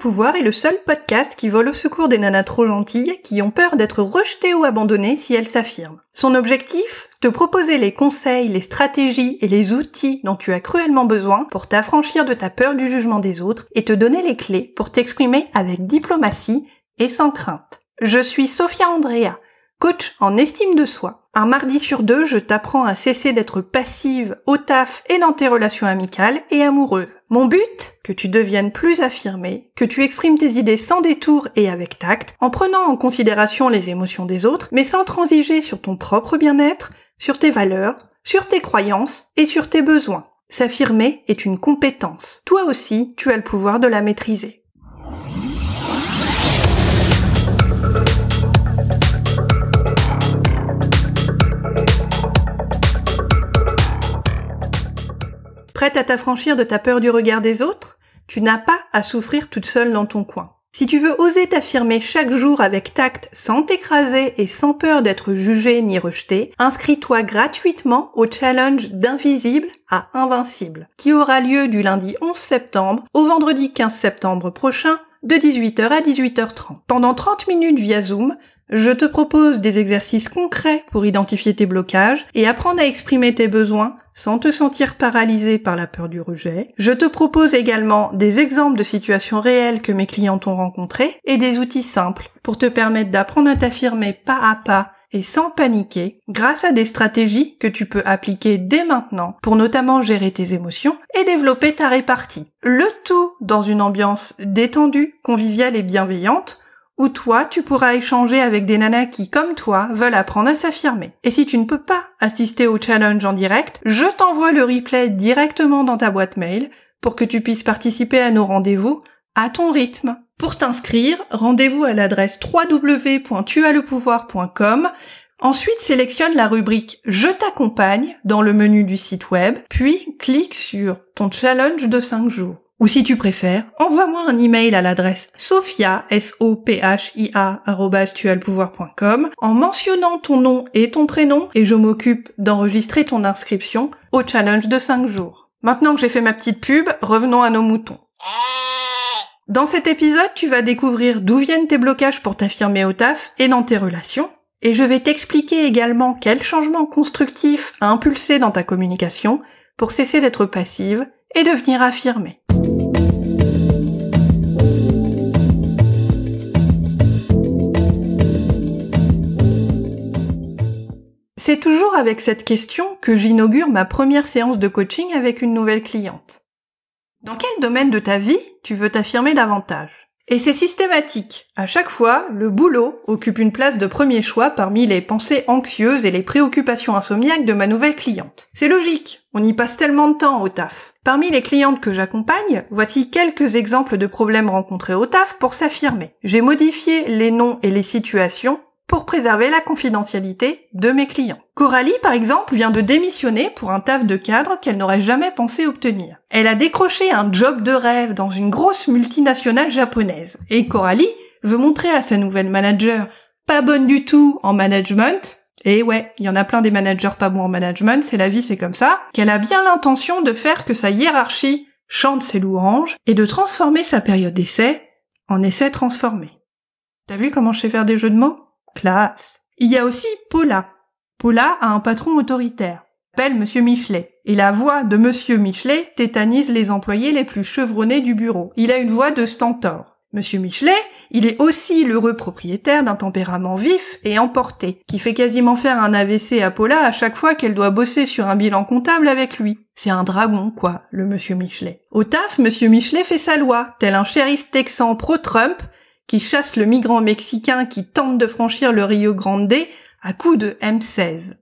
Pouvoir est le seul podcast qui vole au secours des nanas trop gentilles qui ont peur d'être rejetées ou abandonnées si elles s'affirment. Son objectif? Te proposer les conseils, les stratégies et les outils dont tu as cruellement besoin pour t'affranchir de ta peur du jugement des autres et te donner les clés pour t'exprimer avec diplomatie et sans crainte. Je suis Sophia Andrea, coach en estime de soi un mardi sur deux, je t'apprends à cesser d'être passive au taf et dans tes relations amicales et amoureuses. Mon but? Que tu deviennes plus affirmée, que tu exprimes tes idées sans détour et avec tact, en prenant en considération les émotions des autres, mais sans transiger sur ton propre bien-être, sur tes valeurs, sur tes croyances et sur tes besoins. S'affirmer est une compétence. Toi aussi, tu as le pouvoir de la maîtriser. Prête à t'affranchir de ta peur du regard des autres Tu n'as pas à souffrir toute seule dans ton coin. Si tu veux oser t'affirmer chaque jour avec tact, sans t'écraser et sans peur d'être jugé ni rejeté, inscris-toi gratuitement au challenge d'invisible à invincible, qui aura lieu du lundi 11 septembre au vendredi 15 septembre prochain de 18h à 18h30. Pendant 30 minutes via Zoom, je te propose des exercices concrets pour identifier tes blocages et apprendre à exprimer tes besoins sans te sentir paralysé par la peur du rejet. Je te propose également des exemples de situations réelles que mes clients ont rencontrées et des outils simples pour te permettre d'apprendre à t'affirmer pas à pas et sans paniquer grâce à des stratégies que tu peux appliquer dès maintenant pour notamment gérer tes émotions et développer ta répartie. Le tout dans une ambiance détendue, conviviale et bienveillante où toi, tu pourras échanger avec des nanas qui, comme toi, veulent apprendre à s'affirmer. Et si tu ne peux pas assister au challenge en direct, je t'envoie le replay directement dans ta boîte mail pour que tu puisses participer à nos rendez-vous à ton rythme. Pour t'inscrire, rendez-vous à l'adresse www.tuaslepouvoir.com. Ensuite, sélectionne la rubrique Je t'accompagne dans le menu du site web, puis clique sur ton challenge de 5 jours. Ou si tu préfères, envoie-moi un email à l'adresse sophia, en mentionnant ton nom et ton prénom et je m'occupe d'enregistrer ton inscription au challenge de 5 jours. Maintenant que j'ai fait ma petite pub, revenons à nos moutons. Dans cet épisode, tu vas découvrir d'où viennent tes blocages pour t'affirmer au taf et dans tes relations, et je vais t'expliquer également quels changements constructifs à impulser dans ta communication pour cesser d'être passive et devenir affirmée. Avec cette question que j'inaugure ma première séance de coaching avec une nouvelle cliente. Dans quel domaine de ta vie tu veux t'affirmer davantage? Et c'est systématique. À chaque fois, le boulot occupe une place de premier choix parmi les pensées anxieuses et les préoccupations insomniaques de ma nouvelle cliente. C'est logique, on y passe tellement de temps au taf. Parmi les clientes que j'accompagne, voici quelques exemples de problèmes rencontrés au taf pour s'affirmer. J'ai modifié les noms et les situations pour préserver la confidentialité de mes clients. Coralie, par exemple, vient de démissionner pour un taf de cadre qu'elle n'aurait jamais pensé obtenir. Elle a décroché un job de rêve dans une grosse multinationale japonaise. Et Coralie veut montrer à sa nouvelle manager, pas bonne du tout en management, et ouais, il y en a plein des managers pas bons en management, c'est la vie, c'est comme ça, qu'elle a bien l'intention de faire que sa hiérarchie chante ses louanges et de transformer sa période d'essai en essai transformé. T'as vu comment je sais faire des jeux de mots? Il y a aussi Paula. Paula a un patron autoritaire. Appelle Monsieur Michelet. Et la voix de Monsieur Michelet tétanise les employés les plus chevronnés du bureau. Il a une voix de stentor. Monsieur Michelet, il est aussi l'heureux propriétaire d'un tempérament vif et emporté, qui fait quasiment faire un AVC à Paula à chaque fois qu'elle doit bosser sur un bilan comptable avec lui. C'est un dragon, quoi, le Monsieur Michelet. Au taf, Monsieur Michelet fait sa loi, tel un shérif texan pro-Trump qui chasse le migrant mexicain qui tente de franchir le Rio Grande à coups de M16.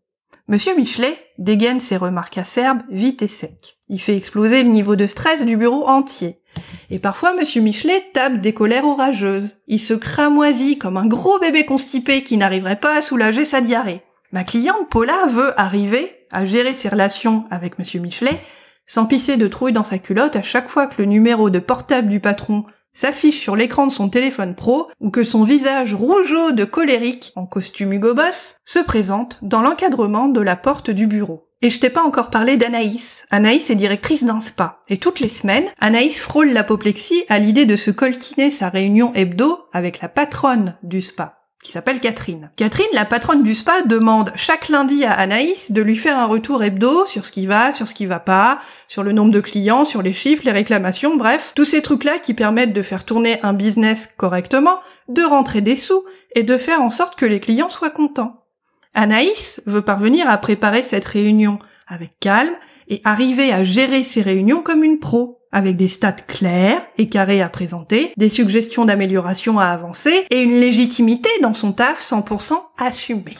Monsieur Michelet dégaine ses remarques acerbes vite et sec. Il fait exploser le niveau de stress du bureau entier. Et parfois, Monsieur Michelet tape des colères orageuses. Il se cramoisit comme un gros bébé constipé qui n'arriverait pas à soulager sa diarrhée. Ma cliente Paula veut arriver à gérer ses relations avec Monsieur Michelet sans pisser de trouille dans sa culotte à chaque fois que le numéro de portable du patron s'affiche sur l'écran de son téléphone pro ou que son visage rougeau de colérique en costume Hugo Boss se présente dans l'encadrement de la porte du bureau. Et je t'ai pas encore parlé d'Anaïs. Anaïs est directrice d'un spa. Et toutes les semaines, Anaïs frôle l'apoplexie à l'idée de se colquiner sa réunion hebdo avec la patronne du spa qui s'appelle Catherine. Catherine, la patronne du spa, demande chaque lundi à Anaïs de lui faire un retour hebdo sur ce qui va, sur ce qui va pas, sur le nombre de clients, sur les chiffres, les réclamations, bref, tous ces trucs-là qui permettent de faire tourner un business correctement, de rentrer des sous et de faire en sorte que les clients soient contents. Anaïs veut parvenir à préparer cette réunion avec calme et arriver à gérer ses réunions comme une pro, avec des stats clairs et carrés à présenter, des suggestions d'amélioration à avancer et une légitimité dans son taf 100% assumée.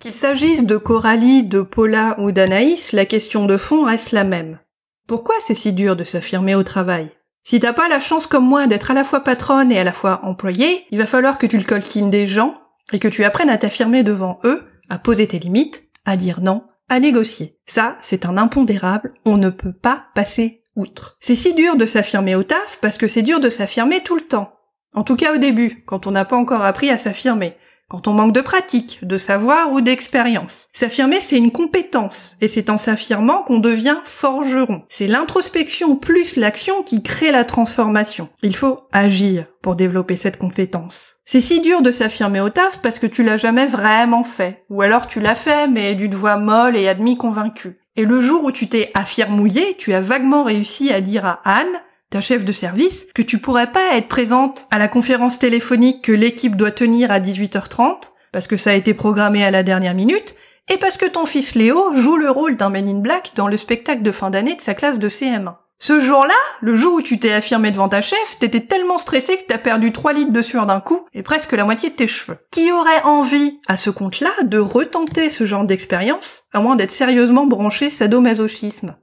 Qu'il s'agisse de Coralie, de Paula ou d'Anaïs, la question de fond reste la même. Pourquoi c'est si dur de s'affirmer au travail? Si t'as pas la chance comme moi d'être à la fois patronne et à la fois employée, il va falloir que tu le coltines des gens et que tu apprennes à t'affirmer devant eux à poser tes limites, à dire non, à négocier. Ça, c'est un impondérable, on ne peut pas passer outre. C'est si dur de s'affirmer au taf parce que c'est dur de s'affirmer tout le temps. En tout cas au début, quand on n'a pas encore appris à s'affirmer quand on manque de pratique, de savoir ou d'expérience. S'affirmer, c'est une compétence, et c'est en s'affirmant qu'on devient forgeron. C'est l'introspection plus l'action qui crée la transformation. Il faut agir pour développer cette compétence. C'est si dur de s'affirmer au taf parce que tu l'as jamais vraiment fait, ou alors tu l'as fait mais d'une voix molle et admis convaincue. Et le jour où tu t'es affirmouillé, tu as vaguement réussi à dire à Anne chef de service, que tu pourrais pas être présente à la conférence téléphonique que l'équipe doit tenir à 18h30, parce que ça a été programmé à la dernière minute, et parce que ton fils Léo joue le rôle d'un Men in Black dans le spectacle de fin d'année de sa classe de CM1. Ce jour-là, le jour où tu t'es affirmé devant ta chef, t'étais tellement stressé que t'as perdu 3 litres de sueur d'un coup et presque la moitié de tes cheveux. Qui aurait envie, à ce compte-là, de retenter ce genre d'expérience, à moins d'être sérieusement branché sadomasochisme?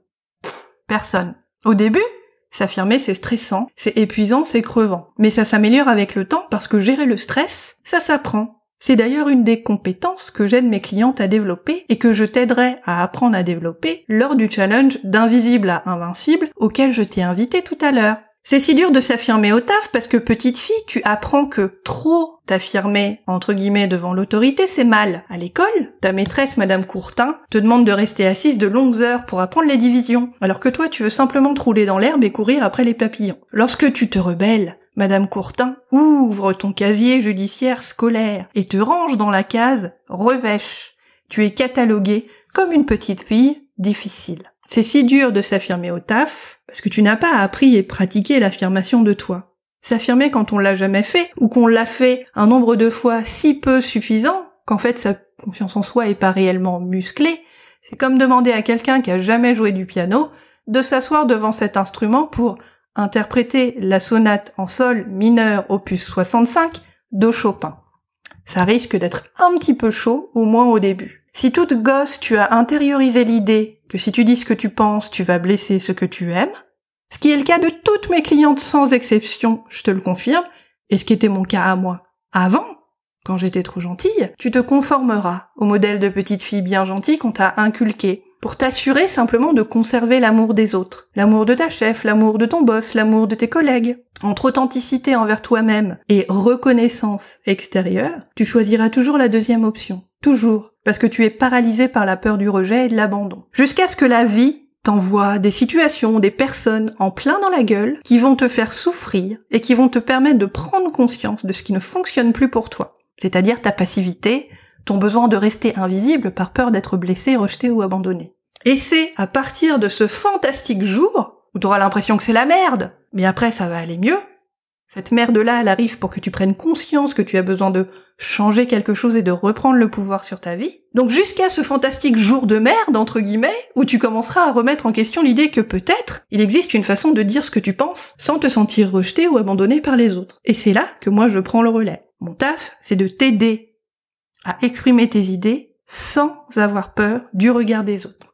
Personne. Au début, S'affirmer, c'est stressant, c'est épuisant, c'est crevant. Mais ça s'améliore avec le temps parce que gérer le stress, ça s'apprend. C'est d'ailleurs une des compétences que j'aide mes clientes à développer et que je t'aiderai à apprendre à développer lors du challenge d'invisible à invincible auquel je t'ai invité tout à l'heure. C'est si dur de s'affirmer au taf parce que petite fille, tu apprends que trop t'affirmer entre guillemets devant l'autorité, c'est mal. À l'école, ta maîtresse Madame Courtin te demande de rester assise de longues heures pour apprendre les divisions, alors que toi tu veux simplement te rouler dans l'herbe et courir après les papillons. Lorsque tu te rebelles, Madame Courtin ouvre ton casier judiciaire scolaire et te range dans la case revêche. Tu es cataloguée comme une petite fille difficile. C'est si dur de s'affirmer au taf, parce que tu n'as pas appris et pratiqué l'affirmation de toi. S'affirmer quand on l'a jamais fait, ou qu'on l'a fait un nombre de fois si peu suffisant, qu'en fait sa confiance en soi est pas réellement musclée, c'est comme demander à quelqu'un qui a jamais joué du piano de s'asseoir devant cet instrument pour interpréter la sonate en sol mineur opus 65 de Chopin. Ça risque d'être un petit peu chaud, au moins au début. Si toute gosse tu as intériorisé l'idée que si tu dis ce que tu penses, tu vas blesser ce que tu aimes, ce qui est le cas de toutes mes clientes sans exception, je te le confirme, et ce qui était mon cas à moi avant, quand j'étais trop gentille, tu te conformeras au modèle de petite fille bien gentille qu'on t'a inculqué, pour t'assurer simplement de conserver l'amour des autres, l'amour de ta chef, l'amour de ton boss, l'amour de tes collègues. Entre authenticité envers toi-même et reconnaissance extérieure, tu choisiras toujours la deuxième option. Toujours. Parce que tu es paralysé par la peur du rejet et de l'abandon. Jusqu'à ce que la vie t'envoie des situations, des personnes en plein dans la gueule qui vont te faire souffrir et qui vont te permettre de prendre conscience de ce qui ne fonctionne plus pour toi. C'est-à-dire ta passivité, ton besoin de rester invisible par peur d'être blessé, rejeté ou abandonné. Et c'est à partir de ce fantastique jour où tu auras l'impression que c'est la merde, mais après ça va aller mieux, cette merde-là, elle arrive pour que tu prennes conscience que tu as besoin de changer quelque chose et de reprendre le pouvoir sur ta vie. Donc jusqu'à ce fantastique jour de merde, entre guillemets, où tu commenceras à remettre en question l'idée que peut-être il existe une façon de dire ce que tu penses sans te sentir rejeté ou abandonné par les autres. Et c'est là que moi je prends le relais. Mon taf, c'est de t'aider à exprimer tes idées sans avoir peur du regard des autres.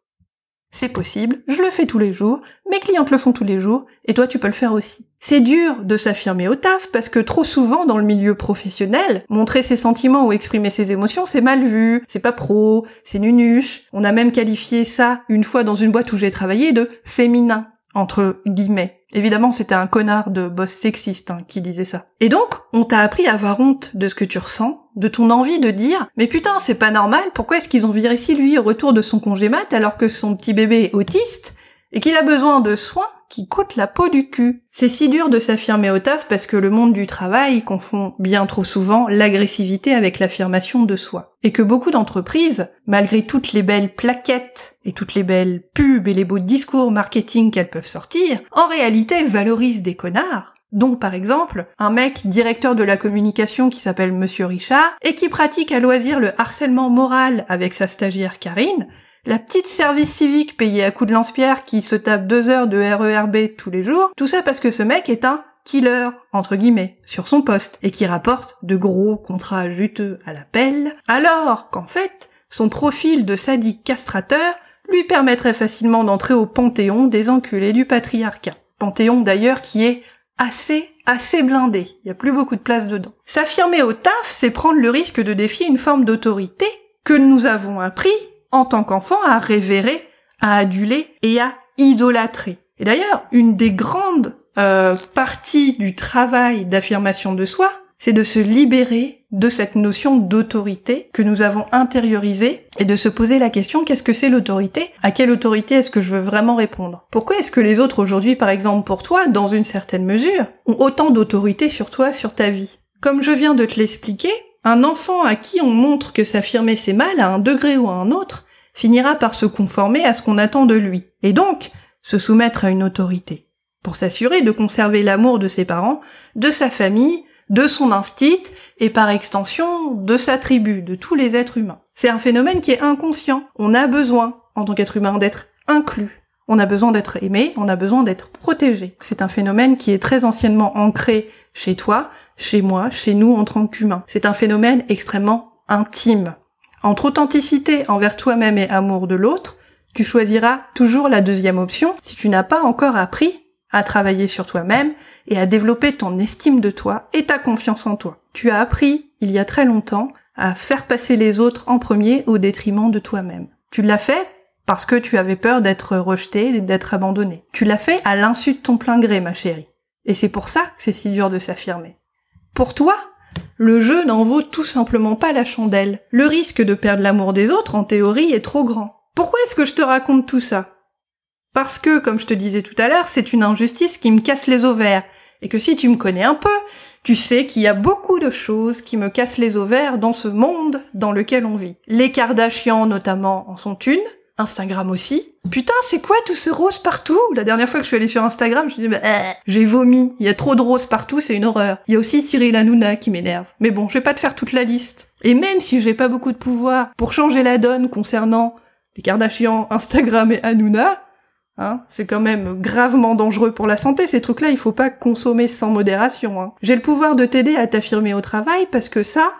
C'est possible, je le fais tous les jours, mes clientes le font tous les jours, et toi tu peux le faire aussi. C'est dur de s'affirmer au taf parce que trop souvent dans le milieu professionnel, montrer ses sentiments ou exprimer ses émotions c'est mal vu, c'est pas pro, c'est nunuche. On a même qualifié ça une fois dans une boîte où j'ai travaillé de féminin. Entre guillemets. Évidemment, c'était un connard de boss sexiste hein, qui disait ça. Et donc, on t'a appris à avoir honte de ce que tu ressens, de ton envie de dire « Mais putain, c'est pas normal, pourquoi est-ce qu'ils ont viré lui au retour de son congé mat alors que son petit bébé est autiste et qu'il a besoin de soins qui coûtent la peau du cul. C'est si dur de s'affirmer au taf parce que le monde du travail confond bien trop souvent l'agressivité avec l'affirmation de soi. Et que beaucoup d'entreprises, malgré toutes les belles plaquettes et toutes les belles pubs et les beaux discours marketing qu'elles peuvent sortir, en réalité valorisent des connards donc par exemple, un mec directeur de la communication qui s'appelle Monsieur Richard et qui pratique à loisir le harcèlement moral avec sa stagiaire Karine, la petite service civique payée à coups de lance-pierre qui se tape deux heures de RERB tous les jours, tout ça parce que ce mec est un killer, entre guillemets, sur son poste, et qui rapporte de gros contrats juteux à la pelle, alors qu'en fait, son profil de sadique castrateur lui permettrait facilement d'entrer au panthéon des enculés du patriarcat. Panthéon d'ailleurs qui est assez, assez blindé. Il y a plus beaucoup de place dedans. S'affirmer au taf, c'est prendre le risque de défier une forme d'autorité que nous avons appris en tant qu'enfant à révérer, à aduler et à idolâtrer. Et d'ailleurs, une des grandes euh, parties du travail d'affirmation de soi, c'est de se libérer de cette notion d'autorité que nous avons intériorisée et de se poser la question qu'est-ce que c'est l'autorité? À quelle autorité est-ce que je veux vraiment répondre? Pourquoi est-ce que les autres aujourd'hui, par exemple pour toi, dans une certaine mesure, ont autant d'autorité sur toi, sur ta vie? Comme je viens de te l'expliquer, un enfant à qui on montre que s'affirmer c'est mal à un degré ou à un autre finira par se conformer à ce qu'on attend de lui, et donc se soumettre à une autorité, pour s'assurer de conserver l'amour de ses parents, de sa famille, de son instinct, et par extension de sa tribu, de tous les êtres humains. C'est un phénomène qui est inconscient. On a besoin, en tant qu'être humain, d'être inclus. On a besoin d'être aimé, on a besoin d'être protégé. C'est un phénomène qui est très anciennement ancré chez toi, chez moi, chez nous en tant qu'humains. C'est un phénomène extrêmement intime. Entre authenticité envers toi-même et amour de l'autre, tu choisiras toujours la deuxième option si tu n'as pas encore appris à travailler sur toi-même et à développer ton estime de toi et ta confiance en toi. Tu as appris, il y a très longtemps, à faire passer les autres en premier au détriment de toi-même. Tu l'as fait parce que tu avais peur d'être rejeté, d'être abandonné. Tu l'as fait à l'insu de ton plein gré, ma chérie. Et c'est pour ça que c'est si dur de s'affirmer. Pour toi, le jeu n'en vaut tout simplement pas la chandelle. Le risque de perdre l'amour des autres, en théorie, est trop grand. Pourquoi est-ce que je te raconte tout ça? Parce que, comme je te disais tout à l'heure, c'est une injustice qui me casse les ovaires, et que si tu me connais un peu, tu sais qu'il y a beaucoup de choses qui me cassent les ovaires dans ce monde dans lequel on vit. Les Kardashians notamment en sont une, Instagram aussi. Putain, c'est quoi tout ce rose partout? La dernière fois que je suis allée sur Instagram, je me dis, bah, euh, j'ai vomi. Il y a trop de rose partout, c'est une horreur. Il y a aussi Cyril Hanouna qui m'énerve. Mais bon, je vais pas te faire toute la liste. Et même si j'ai pas beaucoup de pouvoir pour changer la donne concernant les Kardashians, Instagram et Hanouna, hein, c'est quand même gravement dangereux pour la santé, ces trucs-là, il faut pas consommer sans modération. Hein. J'ai le pouvoir de t'aider à t'affirmer au travail parce que ça,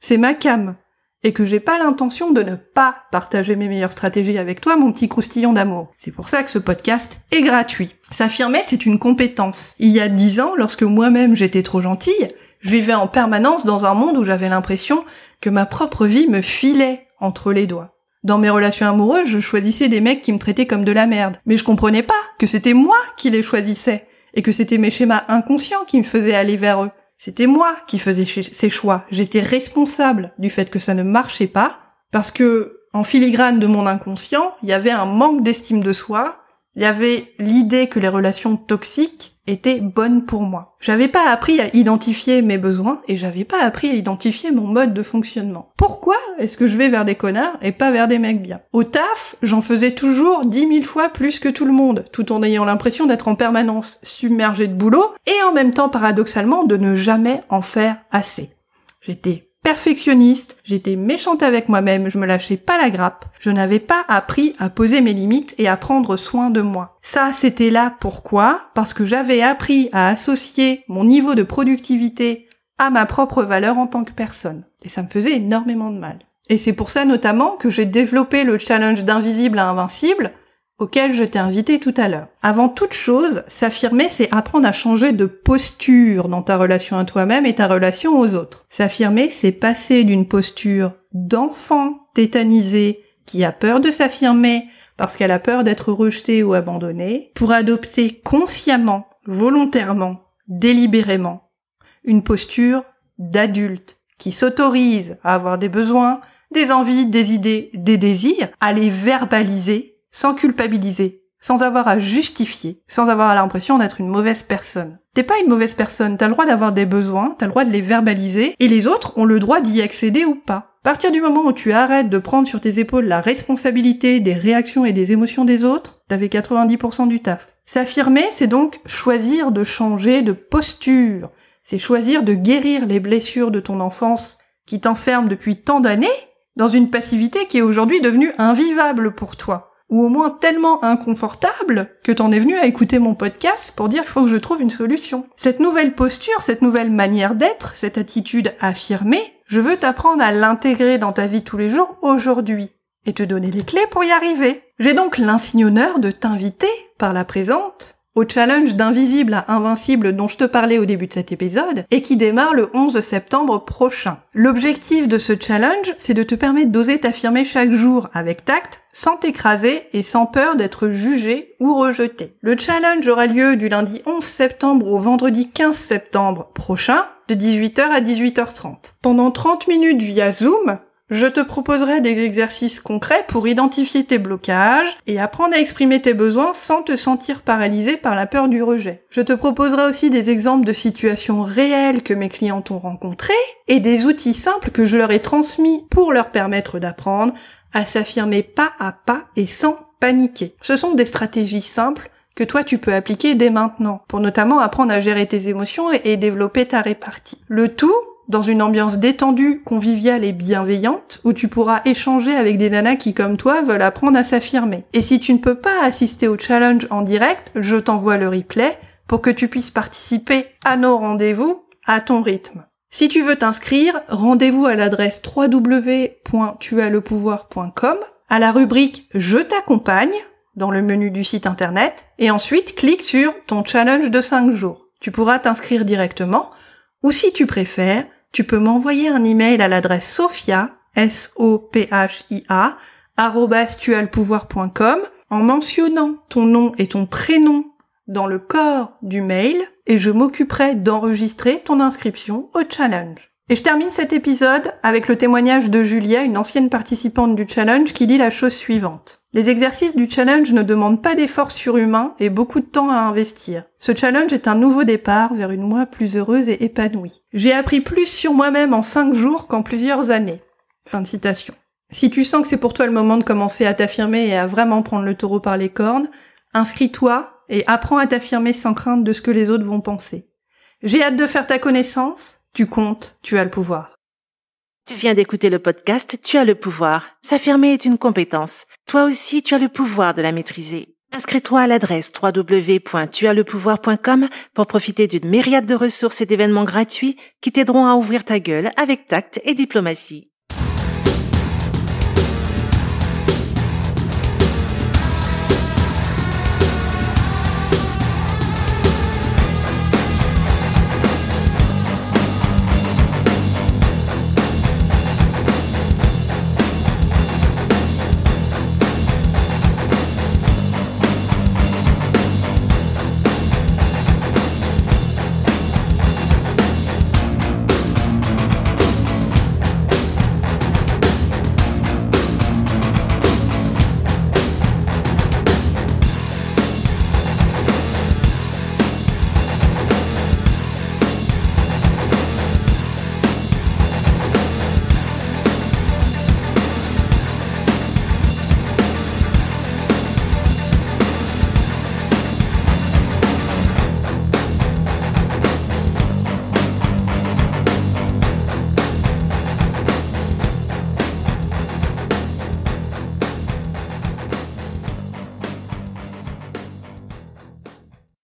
c'est ma cam et que j'ai pas l'intention de ne pas partager mes meilleures stratégies avec toi, mon petit croustillon d'amour. C'est pour ça que ce podcast est gratuit. S'affirmer, c'est une compétence. Il y a dix ans, lorsque moi-même j'étais trop gentille, je vivais en permanence dans un monde où j'avais l'impression que ma propre vie me filait entre les doigts. Dans mes relations amoureuses, je choisissais des mecs qui me traitaient comme de la merde. Mais je comprenais pas que c'était moi qui les choisissais et que c'était mes schémas inconscients qui me faisaient aller vers eux. C'était moi qui faisais ces choix. J'étais responsable du fait que ça ne marchait pas parce que en filigrane de mon inconscient, il y avait un manque d'estime de soi, il y avait l'idée que les relations toxiques étaient bonnes pour moi. J'avais pas appris à identifier mes besoins et j'avais pas appris à identifier mon mode de fonctionnement. Pourquoi est-ce que je vais vers des connards et pas vers des mecs bien? Au taf, j'en faisais toujours dix mille fois plus que tout le monde, tout en ayant l'impression d'être en permanence submergé de boulot et en même temps paradoxalement de ne jamais en faire assez. J'étais perfectionniste, j'étais méchante avec moi-même, je me lâchais pas la grappe, je n'avais pas appris à poser mes limites et à prendre soin de moi. Ça, c'était là pourquoi? Parce que j'avais appris à associer mon niveau de productivité à ma propre valeur en tant que personne. Et ça me faisait énormément de mal. Et c'est pour ça notamment que j'ai développé le challenge d'invisible à invincible, auquel je t'ai invité tout à l'heure. Avant toute chose, s'affirmer, c'est apprendre à changer de posture dans ta relation à toi-même et ta relation aux autres. S'affirmer, c'est passer d'une posture d'enfant tétanisé qui a peur de s'affirmer parce qu'elle a peur d'être rejetée ou abandonnée, pour adopter consciemment, volontairement, délibérément, une posture d'adulte qui s'autorise à avoir des besoins, des envies, des idées, des désirs, à les verbaliser sans culpabiliser, sans avoir à justifier, sans avoir l'impression d'être une mauvaise personne. T'es pas une mauvaise personne, t'as le droit d'avoir des besoins, t'as le droit de les verbaliser, et les autres ont le droit d'y accéder ou pas. À partir du moment où tu arrêtes de prendre sur tes épaules la responsabilité des réactions et des émotions des autres, t'avais 90% du taf. S'affirmer, c'est donc choisir de changer de posture. C'est choisir de guérir les blessures de ton enfance qui t'enferment depuis tant d'années dans une passivité qui est aujourd'hui devenue invivable pour toi. Ou au moins tellement inconfortable que t'en es venu à écouter mon podcast pour dire qu'il faut que je trouve une solution. Cette nouvelle posture, cette nouvelle manière d'être, cette attitude affirmée, je veux t'apprendre à l'intégrer dans ta vie tous les jours aujourd'hui et te donner les clés pour y arriver. J'ai donc l'insigne honneur de t'inviter par la présente au challenge d'invisible à invincible dont je te parlais au début de cet épisode et qui démarre le 11 septembre prochain. L'objectif de ce challenge, c'est de te permettre d'oser t'affirmer chaque jour avec tact, sans t'écraser et sans peur d'être jugé ou rejeté. Le challenge aura lieu du lundi 11 septembre au vendredi 15 septembre prochain de 18h à 18h30. Pendant 30 minutes via Zoom, je te proposerai des exercices concrets pour identifier tes blocages et apprendre à exprimer tes besoins sans te sentir paralysé par la peur du rejet. Je te proposerai aussi des exemples de situations réelles que mes clients ont rencontrées et des outils simples que je leur ai transmis pour leur permettre d'apprendre à s'affirmer pas à pas et sans paniquer. Ce sont des stratégies simples que toi tu peux appliquer dès maintenant, pour notamment apprendre à gérer tes émotions et, développer ta répartie. Le tout dans une ambiance détendue, conviviale et bienveillante, où tu pourras échanger avec des nanas qui, comme toi, veulent apprendre à s'affirmer. Et si tu ne peux pas assister au challenge en direct, je t'envoie le replay pour que tu puisses participer à nos rendez-vous à ton rythme. Si tu veux t'inscrire, rendez-vous à l'adresse www.tuaslepouvoir.com, à la rubrique Je t'accompagne, dans le menu du site internet et ensuite clique sur ton challenge de 5 jours. Tu pourras t'inscrire directement ou si tu préfères, tu peux m'envoyer un email à l'adresse sophia, S-O-P-H-I-A, en mentionnant ton nom et ton prénom dans le corps du mail et je m'occuperai d'enregistrer ton inscription au challenge. Et je termine cet épisode avec le témoignage de Julia, une ancienne participante du challenge, qui dit la chose suivante. Les exercices du challenge ne demandent pas d'efforts surhumains et beaucoup de temps à investir. Ce challenge est un nouveau départ vers une moi plus heureuse et épanouie. J'ai appris plus sur moi-même en 5 jours qu'en plusieurs années. Fin de citation. Si tu sens que c'est pour toi le moment de commencer à t'affirmer et à vraiment prendre le taureau par les cornes, inscris-toi et apprends à t'affirmer sans crainte de ce que les autres vont penser. J'ai hâte de faire ta connaissance tu comptes, tu as le pouvoir. Tu viens d'écouter le podcast Tu as le pouvoir. S'affirmer est une compétence. Toi aussi, tu as le pouvoir de la maîtriser. Inscris-toi à l'adresse www.tuaslepouvoir.com pour profiter d'une myriade de ressources et d'événements gratuits qui t'aideront à ouvrir ta gueule avec tact et diplomatie.